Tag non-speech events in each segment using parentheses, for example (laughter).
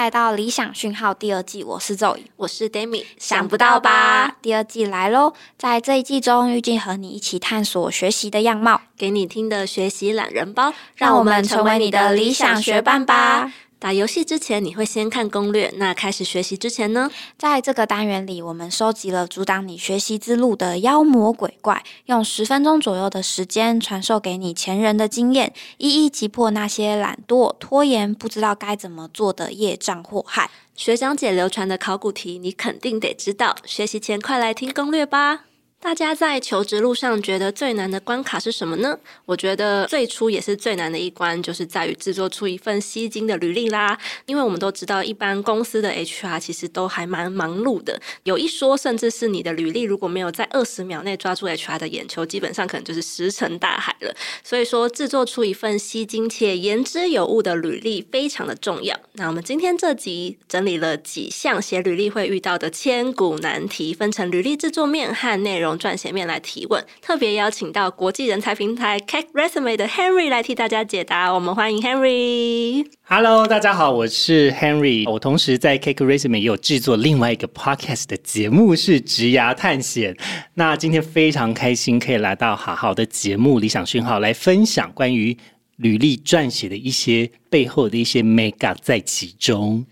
来到理想讯号第二季，我是 Zoe，，我是 Demi，想不到吧？第二季来喽！在这一季中，预计和你一起探索学习的样貌，给你听的学习懒人包，让我们成为你的理想学伴吧。打游戏之前，你会先看攻略。那开始学习之前呢？在这个单元里，我们收集了阻挡你学习之路的妖魔鬼怪，用十分钟左右的时间传授给你前人的经验，一一击破那些懒惰、拖延、不知道该怎么做的业障祸害。学长姐流传的考古题，你肯定得知道。学习前，快来听攻略吧。大家在求职路上觉得最难的关卡是什么呢？我觉得最初也是最难的一关，就是在于制作出一份吸睛的履历啦。因为我们都知道，一般公司的 HR 其实都还蛮忙碌的，有一说，甚至是你的履历如果没有在二十秒内抓住 HR 的眼球，基本上可能就是石沉大海了。所以说，制作出一份吸睛且言之有物的履历非常的重要。那我们今天这集整理了几项写履历会遇到的千古难题，分成履历制作面和内容。撰写面来提问，特别邀请到国际人才平台 Cake Resume 的 Henry 来替大家解答。我们欢迎 Henry。Hello，大家好，我是 Henry。我同时在 Cake Resume 也有制作另外一个 Podcast 的节目，是职涯探险。那今天非常开心可以来到好好的节目理想讯号，来分享关于履历撰写的一些背后的一些 make up 在其中。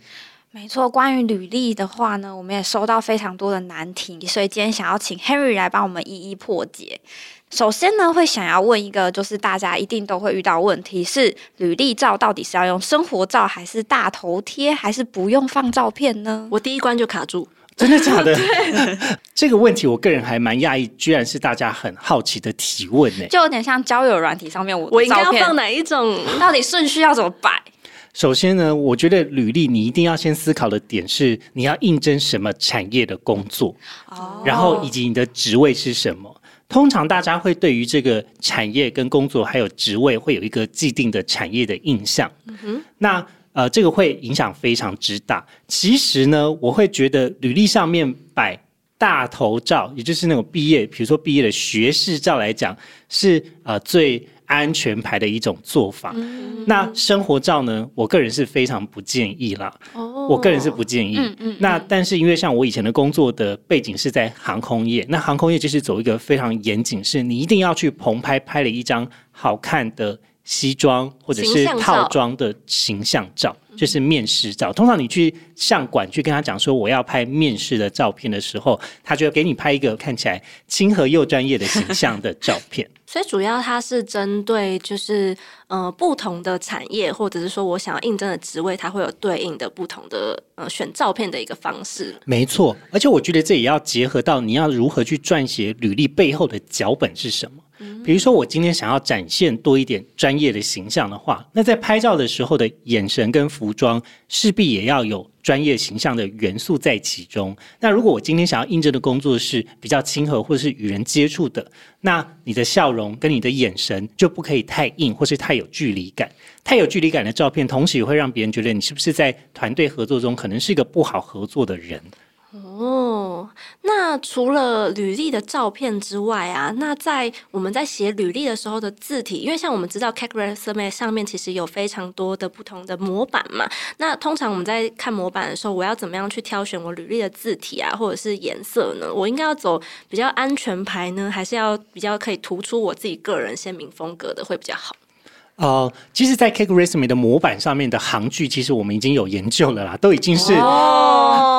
没错，关于履历的话呢，我们也收到非常多的难题，所以今天想要请 Henry 来帮我们一一破解。首先呢，会想要问一个，就是大家一定都会遇到问题，是履历照到底是要用生活照，还是大头贴，还是不用放照片呢？我第一关就卡住，真的假的？(laughs) (laughs) 这个问题，我个人还蛮讶异，居然是大家很好奇的提问呢，就有点像交友软体上面我我应该要放哪一种？到底顺序要怎么摆？首先呢，我觉得履历你一定要先思考的点是，你要应征什么产业的工作，哦，然后以及你的职位是什么。通常大家会对于这个产业跟工作还有职位会有一个既定的产业的印象。嗯，那呃，这个会影响非常之大。其实呢，我会觉得履历上面摆大头照，也就是那种毕业，比如说毕业的学士照来讲，是呃最。安全牌的一种做法。那生活照呢？我个人是非常不建议啦。哦，我个人是不建议。嗯嗯。那但是因为像我以前的工作的背景是在航空业，那航空业就是走一个非常严谨，是你一定要去棚拍拍了一张好看的西装或者是套装的形象照。就是面试照，通常你去上馆去跟他讲说我要拍面试的照片的时候，他就给你拍一个看起来亲和又专业的形象的照片。(laughs) 所以主要它是针对就是呃不同的产业，或者是说我想要应征的职位，它会有对应的不同的呃选照片的一个方式。没错，而且我觉得这也要结合到你要如何去撰写履历背后的脚本是什么。比如说，我今天想要展现多一点专业的形象的话，那在拍照的时候的眼神跟服服装势必也要有专业形象的元素在其中。那如果我今天想要应征的工作是比较亲和或者是与人接触的，那你的笑容跟你的眼神就不可以太硬或是太有距离感。太有距离感的照片，同时也会让别人觉得你是不是在团队合作中可能是一个不好合作的人。哦，那除了履历的照片之外啊，那在我们在写履历的时候的字体，因为像我们知道 c a c Resume 上面其实有非常多的不同的模板嘛。那通常我们在看模板的时候，我要怎么样去挑选我履历的字体啊，或者是颜色呢？我应该要走比较安全牌呢，还是要比较可以突出我自己个人鲜明风格的会比较好？哦，其实，在 Cake Resume 的模板上面的行距，其实我们已经有研究了啦，都已经是，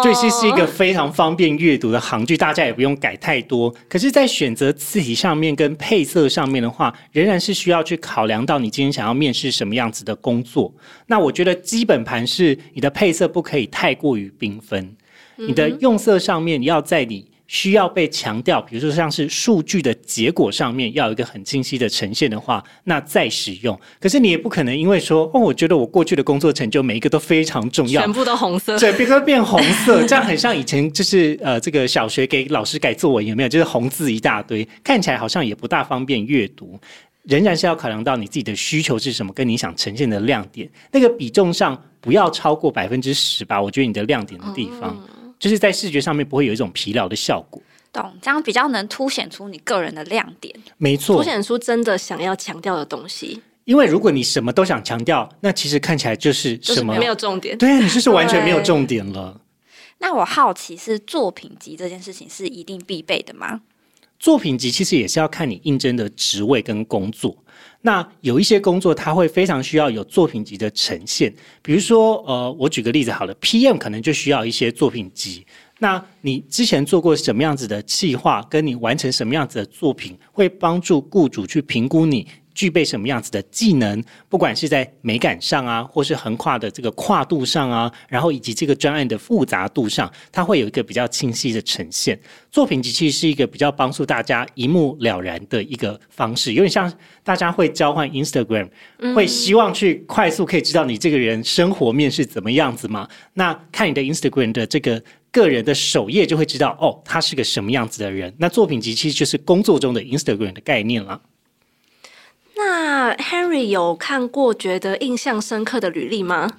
这是是一个非常方便阅读的行距，大家也不用改太多。可是，在选择字体上面跟配色上面的话，仍然是需要去考量到你今天想要面试什么样子的工作。那我觉得基本盘是你的配色不可以太过于缤纷，你的用色上面你要在你。需要被强调，比如说像是数据的结果上面要有一个很清晰的呈现的话，那再使用。可是你也不可能因为说哦，我觉得我过去的工作成就每一个都非常重要，全部都红色，对，变个变红色，(laughs) 这样很像以前就是呃，这个小学给老师改作文有没有？就是红字一大堆，看起来好像也不大方便阅读。仍然是要考量到你自己的需求是什么，跟你想呈现的亮点，那个比重上不要超过百分之十吧。我觉得你的亮点的地方。就是在视觉上面不会有一种疲劳的效果，懂？这样比较能凸显出你个人的亮点，没错，凸显出真的想要强调的东西。因为如果你什么都想强调，那其实看起来就是什么没有重点。对啊，你就是完全没有重点了。那我好奇是作品集这件事情是一定必备的吗？作品集其实也是要看你应征的职位跟工作。那有一些工作，它会非常需要有作品集的呈现。比如说，呃，我举个例子好了，PM 可能就需要一些作品集。那你之前做过什么样子的计划，跟你完成什么样子的作品，会帮助雇主去评估你。具备什么样子的技能？不管是在美感上啊，或是横跨的这个跨度上啊，然后以及这个专案的复杂度上，它会有一个比较清晰的呈现。作品集其实是一个比较帮助大家一目了然的一个方式，有点像大家会交换 Instagram，会希望去快速可以知道你这个人生活面是怎么样子嘛？那看你的 Instagram 的这个个人的首页，就会知道哦，他是个什么样子的人。那作品集其实就是工作中的 Instagram 的概念了。那 Henry 有看过觉得印象深刻的履历吗？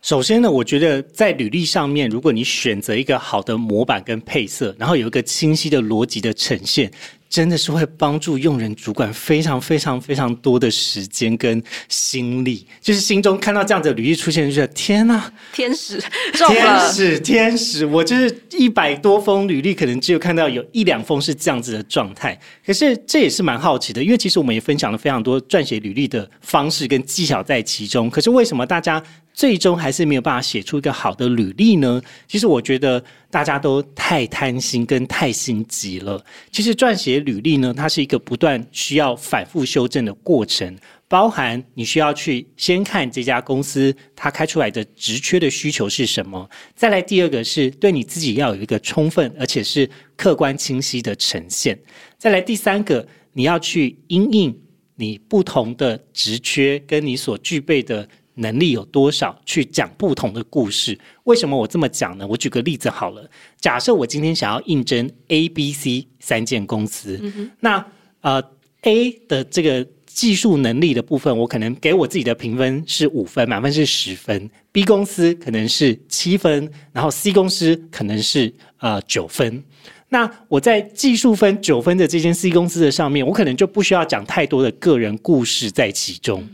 首先呢，我觉得在履历上面，如果你选择一个好的模板跟配色，然后有一个清晰的逻辑的呈现。真的是会帮助用人主管非常非常非常多的时间跟心力，就是心中看到这样的履历出现，就觉得天哪，天使，天使，天使！我就是一百多封履历，可能只有看到有一两封是这样子的状态。可是这也是蛮好奇的，因为其实我们也分享了非常多撰写履历的方式跟技巧在其中。可是为什么大家？最终还是没有办法写出一个好的履历呢？其实我觉得大家都太贪心跟太心急了。其实撰写履历呢，它是一个不断需要反复修正的过程，包含你需要去先看这家公司它开出来的职缺的需求是什么，再来第二个是对你自己要有一个充分而且是客观清晰的呈现，再来第三个你要去因应你不同的职缺跟你所具备的。能力有多少去讲不同的故事？为什么我这么讲呢？我举个例子好了。假设我今天想要应征 A、B、C 三间公司，那呃 A 的这个技术能力的部分，我可能给我自己的评分是五分，满分是十分。B 公司可能是七分，然后 C 公司可能是呃九分。那我在技术分九分的这间 C 公司的上面，我可能就不需要讲太多的个人故事在其中，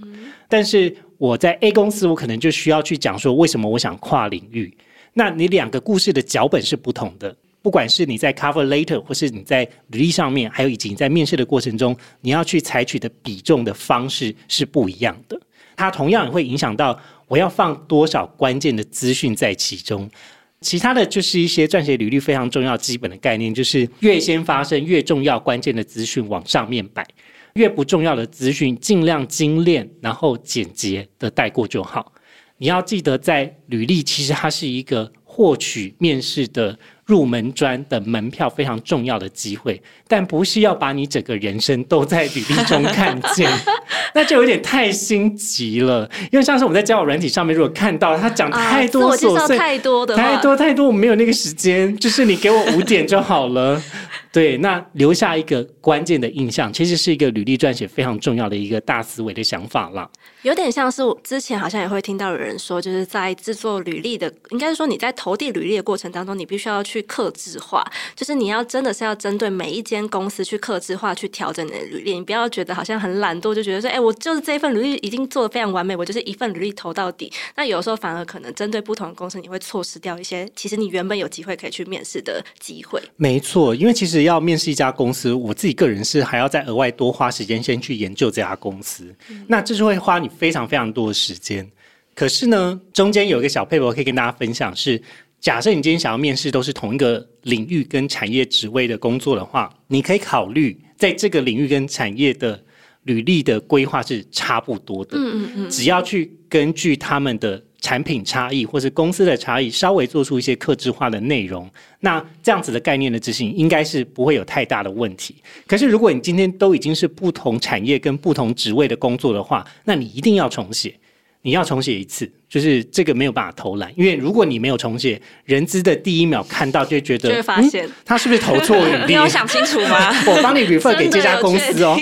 但是。我在 A 公司，我可能就需要去讲说为什么我想跨领域。那你两个故事的脚本是不同的，不管是你在 cover later，或是你在履历上面，还有以及你在面试的过程中，你要去采取的比重的方式是不一样的。它同样也会影响到我要放多少关键的资讯在其中。其他的就是一些撰写履历非常重要基本的概念，就是越先发生越重要关键的资讯往上面摆。越不重要的资讯，尽量精炼，然后简洁的带过就好。你要记得，在履历其实它是一个获取面试的入门砖的门票，非常重要的机会。但不是要把你整个人生都在履历中看见，(laughs) 那就有点太心急了。因为像是我们在交友软体上面，如果看到他讲太多琐碎、太多的、太多太多，我没有那个时间，就是你给我五点就好了。(laughs) 对，那留下一个关键的印象，其实是一个履历撰写非常重要的一个大思维的想法了。有点像是我之前好像也会听到有人说，就是在制作履历的，应该是说你在投递履历的过程当中，你必须要去克制化，就是你要真的是要针对每一间公司去克制化去调整你的履历，你不要觉得好像很懒惰，就觉得说，哎，我就是这一份履历已经做的非常完美，我就是一份履历投到底。那有时候反而可能针对不同的公司，你会错失掉一些其实你原本有机会可以去面试的机会。没错，因为其实。要面试一家公司，我自己个人是还要再额外多花时间先去研究这家公司，那这是会花你非常非常多的时间。可是呢，中间有一个小配 r 可以跟大家分享，是假设你今天想要面试都是同一个领域跟产业职位的工作的话，你可以考虑在这个领域跟产业的履历的规划是差不多的。嗯嗯嗯，只要去根据他们的。产品差异或是公司的差异，稍微做出一些克制化的内容，那这样子的概念的执行应该是不会有太大的问题。可是如果你今天都已经是不同产业跟不同职位的工作的话，那你一定要重写。你要重写一次，就是这个没有办法偷懒，因为如果你没有重写，人资的第一秒看到就会觉得，就会发现、嗯、他是不是投错履历？(laughs) 你有想清楚吗？(laughs) 我帮你 refer 给这家公司哦。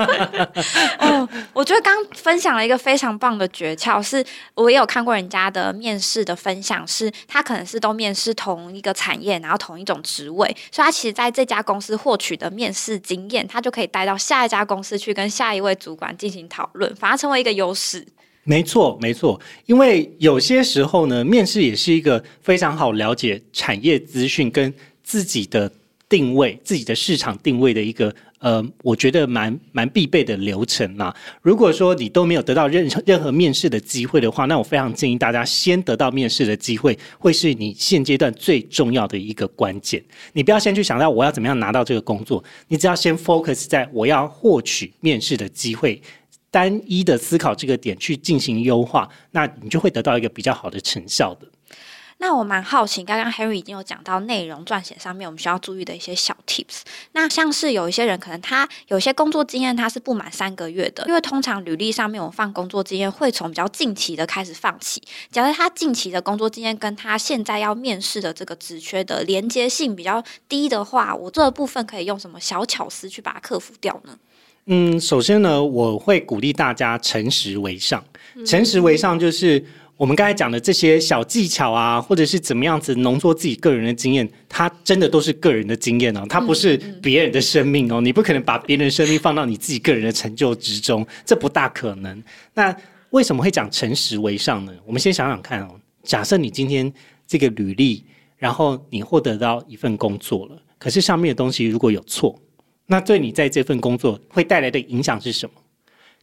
(laughs) 哦，我觉得刚分享了一个非常棒的诀窍，是我也有看过人家的面试的分享，是他可能是都面试同一个产业，然后同一种职位，所以他其实在这家公司获取的面试经验，他就可以带到下一家公司去跟下一位主管进行讨论，反而成为一个优势。没错，没错，因为有些时候呢，面试也是一个非常好了解产业资讯跟自己的定位、自己的市场定位的一个呃，我觉得蛮蛮必备的流程啦。如果说你都没有得到任任何面试的机会的话，那我非常建议大家先得到面试的机会，会是你现阶段最重要的一个关键。你不要先去想到我要怎么样拿到这个工作，你只要先 focus 在我要获取面试的机会。单一的思考这个点去进行优化，那你就会得到一个比较好的成效的。那我蛮好奇，刚刚 Harry 已经有讲到内容撰写上面我们需要注意的一些小 tips。那像是有一些人可能他有些工作经验他是不满三个月的，因为通常履历上面我放工作经验会从比较近期的开始放起。假如他近期的工作经验跟他现在要面试的这个职缺的连接性比较低的话，我这部分可以用什么小巧思去把它克服掉呢？嗯，首先呢，我会鼓励大家诚实为上。诚实为上就是我们刚才讲的这些小技巧啊，或者是怎么样子浓缩自己个人的经验，它真的都是个人的经验哦，它不是别人的生命哦。你不可能把别人的生命放到你自己个人的成就之中，这不大可能。那为什么会讲诚实为上呢？我们先想想看哦，假设你今天这个履历，然后你获得到一份工作了，可是上面的东西如果有错。那对你在这份工作会带来的影响是什么？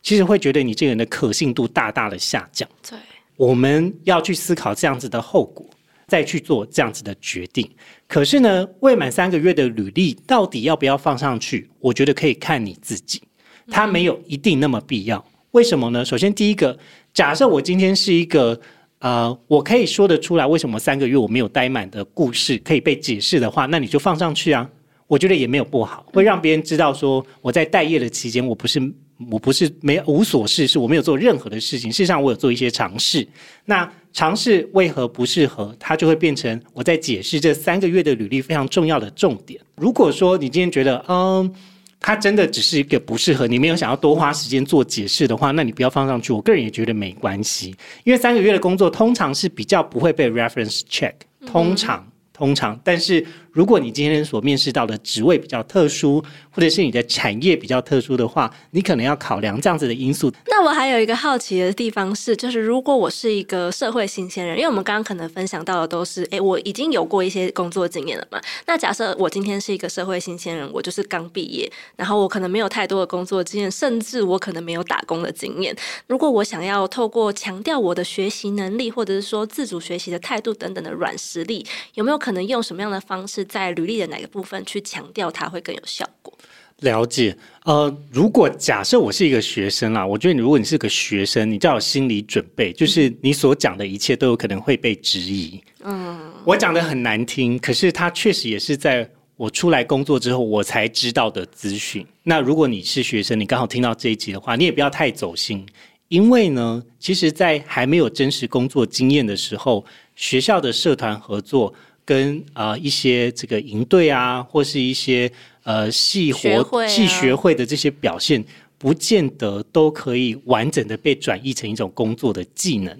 其实会觉得你这个人的可信度大大的下降。对，我们要去思考这样子的后果，再去做这样子的决定。可是呢，未满三个月的履历到底要不要放上去？我觉得可以看你自己，它没有一定那么必要。为什么呢？首先，第一个，假设我今天是一个呃，我可以说得出来为什么三个月我没有待满的故事可以被解释的话，那你就放上去啊。我觉得也没有不好，会让别人知道说我在待业的期间，我不是我不是没无所事事，我没有做任何的事情。事实上，我有做一些尝试。那尝试为何不适合，它就会变成我在解释这三个月的履历非常重要的重点。如果说你今天觉得嗯，它真的只是一个不适合，你没有想要多花时间做解释的话，那你不要放上去。我个人也觉得没关系，因为三个月的工作通常是比较不会被 reference check，通常通常，但是。如果你今天所面试到的职位比较特殊，或者是你的产业比较特殊的话，你可能要考量这样子的因素。那我还有一个好奇的地方是，就是如果我是一个社会新鲜人，因为我们刚刚可能分享到的都是，诶，我已经有过一些工作经验了嘛。那假设我今天是一个社会新鲜人，我就是刚毕业，然后我可能没有太多的工作经验，甚至我可能没有打工的经验。如果我想要透过强调我的学习能力，或者是说自主学习的态度等等的软实力，有没有可能用什么样的方式？在履历的哪个部分去强调它会更有效果？了解，呃，如果假设我是一个学生啦，我觉得如果你是个学生，你就要有心理准备，就是你所讲的一切都有可能会被质疑。嗯，我讲的很难听，可是它确实也是在我出来工作之后我才知道的资讯。那如果你是学生，你刚好听到这一集的话，你也不要太走心，因为呢，其实，在还没有真实工作经验的时候，学校的社团合作。跟啊一些这个营队啊，或是一些呃系活系学会的这些表现，不见得都可以完整的被转译成一种工作的技能。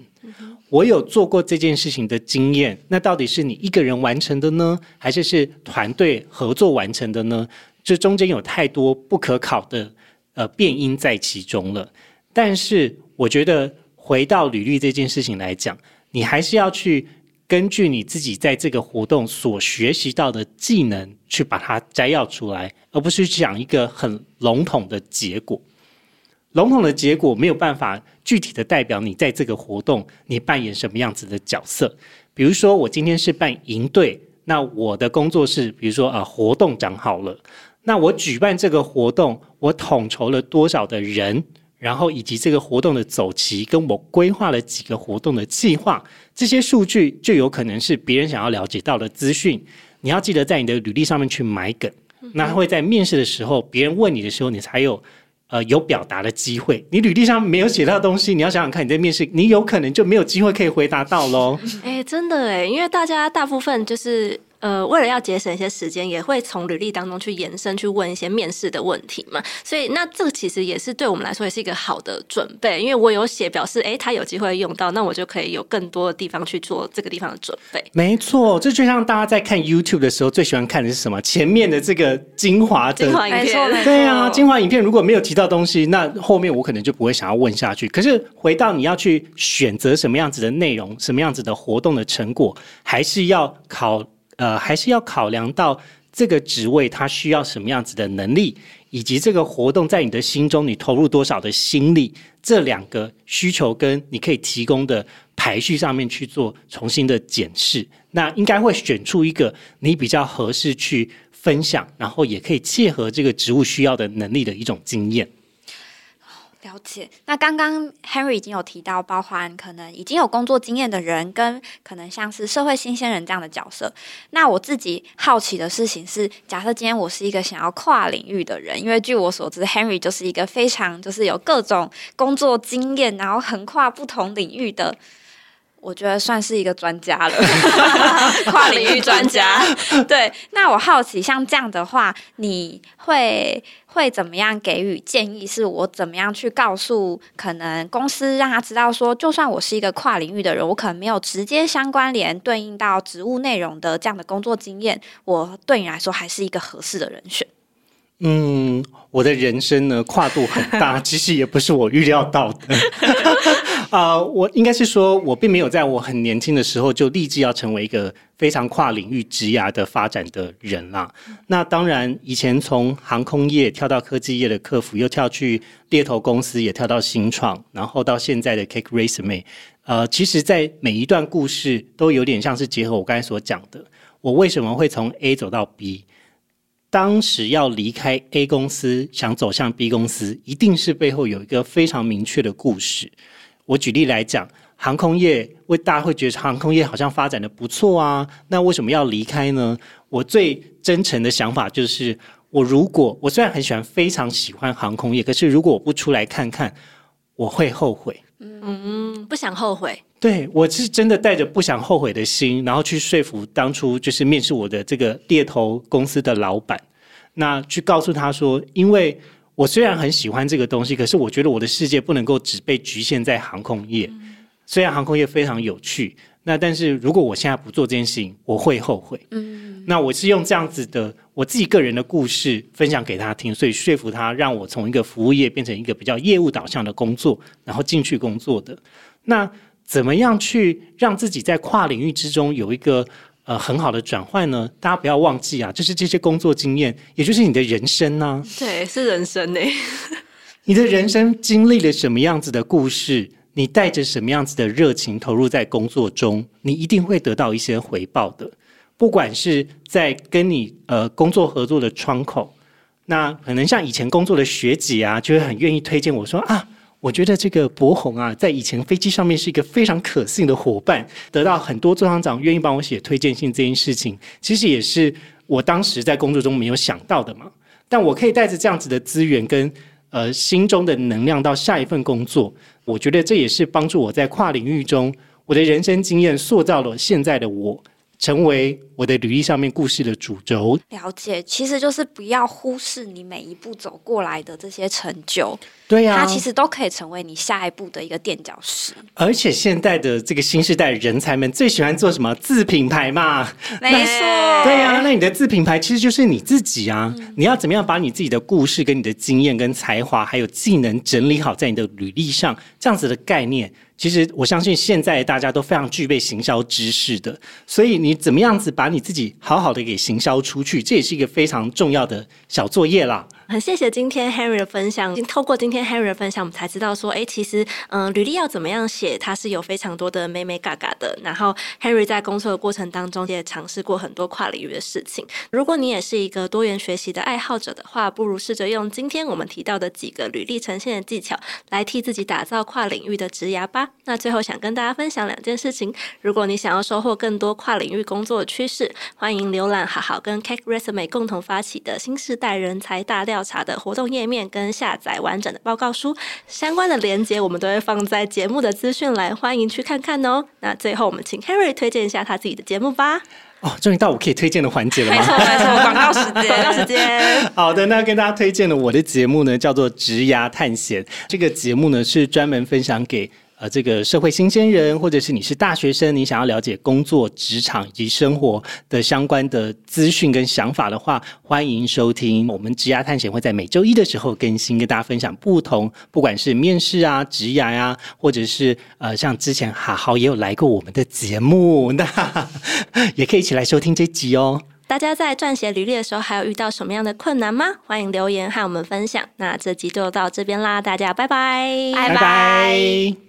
我有做过这件事情的经验，那到底是你一个人完成的呢，还是是团队合作完成的呢？这中间有太多不可考的呃变因在其中了。但是我觉得回到履历这件事情来讲，你还是要去。根据你自己在这个活动所学习到的技能，去把它摘要出来，而不是讲一个很笼统的结果。笼统的结果没有办法具体的代表你在这个活动你扮演什么样子的角色。比如说，我今天是办营队，那我的工作是，比如说啊，活动长好了，那我举办这个活动，我统筹了多少的人？然后以及这个活动的走期，跟我规划了几个活动的计划，这些数据就有可能是别人想要了解到的资讯。你要记得在你的履历上面去买梗，那会在面试的时候，别人问你的时候，你才有呃有表达的机会。你履历上没有写到东西，你要想想看，你在面试，你有可能就没有机会可以回答到喽。哎，真的哎，因为大家大部分就是。呃，为了要节省一些时间，也会从履历当中去延伸去问一些面试的问题嘛。所以，那这个其实也是对我们来说也是一个好的准备，因为我有写表示，哎，他有机会用到，那我就可以有更多的地方去做这个地方的准备。没错，这就像大家在看 YouTube 的时候最喜欢看的是什么？前面的这个精华精华影片，对啊，精华影片如果没有提到东西，那后面我可能就不会想要问下去。可是回到你要去选择什么样子的内容，什么样子的活动的成果，还是要考。呃，还是要考量到这个职位它需要什么样子的能力，以及这个活动在你的心中你投入多少的心力，这两个需求跟你可以提供的排序上面去做重新的检视，那应该会选出一个你比较合适去分享，然后也可以切合这个职务需要的能力的一种经验。了解。那刚刚 Henry 已经有提到，包含可能已经有工作经验的人，跟可能像是社会新鲜人这样的角色。那我自己好奇的事情是，假设今天我是一个想要跨领域的人，因为据我所知，Henry 就是一个非常就是有各种工作经验，然后横跨不同领域的。我觉得算是一个专家了，(laughs) 跨领域专家。(laughs) 对，那我好奇，像这样的话，你会会怎么样给予建议？是我怎么样去告诉可能公司，让他知道说，就算我是一个跨领域的人，我可能没有直接相关联对应到职务内容的这样的工作经验，我对你来说还是一个合适的人选。嗯，我的人生呢跨度很大，其实也不是我预料到的。(laughs) 啊，我应该是说，我并没有在我很年轻的时候就立志要成为一个非常跨领域职涯的发展的人啦。那当然，以前从航空业跳到科技业的客服，又跳去猎头公司，也跳到新创，然后到现在的 Cake Resume。呃，其实，在每一段故事都有点像是结合我刚才所讲的，我为什么会从 A 走到 B。当时要离开 A 公司，想走向 B 公司，一定是背后有一个非常明确的故事。我举例来讲，航空业为大家会觉得航空业好像发展的不错啊，那为什么要离开呢？我最真诚的想法就是，我如果我虽然很喜欢，非常喜欢航空业，可是如果我不出来看看，我会后悔。嗯，不想后悔。对我是真的带着不想后悔的心，然后去说服当初就是面试我的这个猎头公司的老板，那去告诉他说，因为我虽然很喜欢这个东西，可是我觉得我的世界不能够只被局限在航空业。虽然航空业非常有趣，那但是如果我现在不做这件事情，我会后悔。嗯，那我是用这样子的我自己个人的故事分享给他听，所以说服他让我从一个服务业变成一个比较业务导向的工作，然后进去工作的那。怎么样去让自己在跨领域之中有一个呃很好的转换呢？大家不要忘记啊，就是这些工作经验，也就是你的人生呢。对，是人生呢。(laughs) 你的人生经历了什么样子的故事？你带着什么样子的热情投入在工作中，你一定会得到一些回报的。不管是在跟你呃工作合作的窗口，那可能像以前工作的学姐啊，就会很愿意推荐我说啊。我觉得这个博宏啊，在以前飞机上面是一个非常可信的伙伴，得到很多座舱长愿意帮我写推荐信这件事情，其实也是我当时在工作中没有想到的嘛。但我可以带着这样子的资源跟呃心中的能量到下一份工作，我觉得这也是帮助我在跨领域中我的人生经验塑造了现在的我。成为我的履历上面故事的主轴。了解，其实就是不要忽视你每一步走过来的这些成就。对呀，它其实都可以成为你下一步的一个垫脚石。而且现在的这个新时代人才们最喜欢做什么自品牌嘛？没错，对呀，那你的自品牌其实就是你自己啊。你要怎么样把你自己的故事、跟你的经验、跟才华还有技能整理好在你的履历上，这样子的概念。其实我相信现在大家都非常具备行销知识的，所以你怎么样子把你自己好好的给行销出去，这也是一个非常重要的小作业啦。很谢谢今天 Harry 的分享，经透过今天 Harry 的分享，我们才知道说，哎，其实，嗯，履历要怎么样写，它是有非常多的美美嘎嘎的。然后 Harry 在工作的过程当中，也尝试过很多跨领域的事情。如果你也是一个多元学习的爱好者的话，不如试着用今天我们提到的几个履历呈现的技巧，来替自己打造跨领域的职涯吧。那最后想跟大家分享两件事情：如果你想要收获更多跨领域工作的趋势，欢迎浏览好好跟 Cake Resume 共同发起的新时代人才大料。调查的活动页面跟下载完整的报告书，相关的连接我们都会放在节目的资讯栏，欢迎去看看哦。那最后我们请 Harry 推荐一下他自己的节目吧。哦，终于到我可以推荐的环节了吗？没错没错，广告时间，(laughs) 广告时间。(laughs) 好的，那跟大家推荐的我的节目呢，叫做《职涯探险》。这个节目呢是专门分享给呃这个社会新鲜人，或者是你是大学生，你想要了解工作、职场以及生活的相关的资讯跟想法的话，欢迎收听。我们职涯探险会在每周一的时候更新，跟大家分享不同，不管是面试啊、职涯啊，或者是呃像之前哈豪也有来过我们的节目，那也可以一起来收听这集哦。大家在撰写履历的时候，还有遇到什么样的困难吗？欢迎留言和我们分享。那这集就到这边啦，大家拜拜，拜拜拜。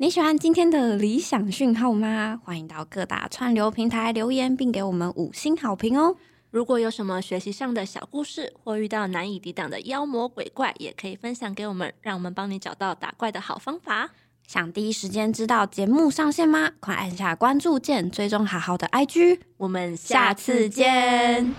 你喜欢今天的理想讯号吗？欢迎到各大串流平台留言，并给我们五星好评哦。如果有什么学习上的小故事，或遇到难以抵挡的妖魔鬼怪，也可以分享给我们，让我们帮你找到打怪的好方法。想第一时间知道节目上线吗？快按下关注键，追踪好好的 IG。我们下次见。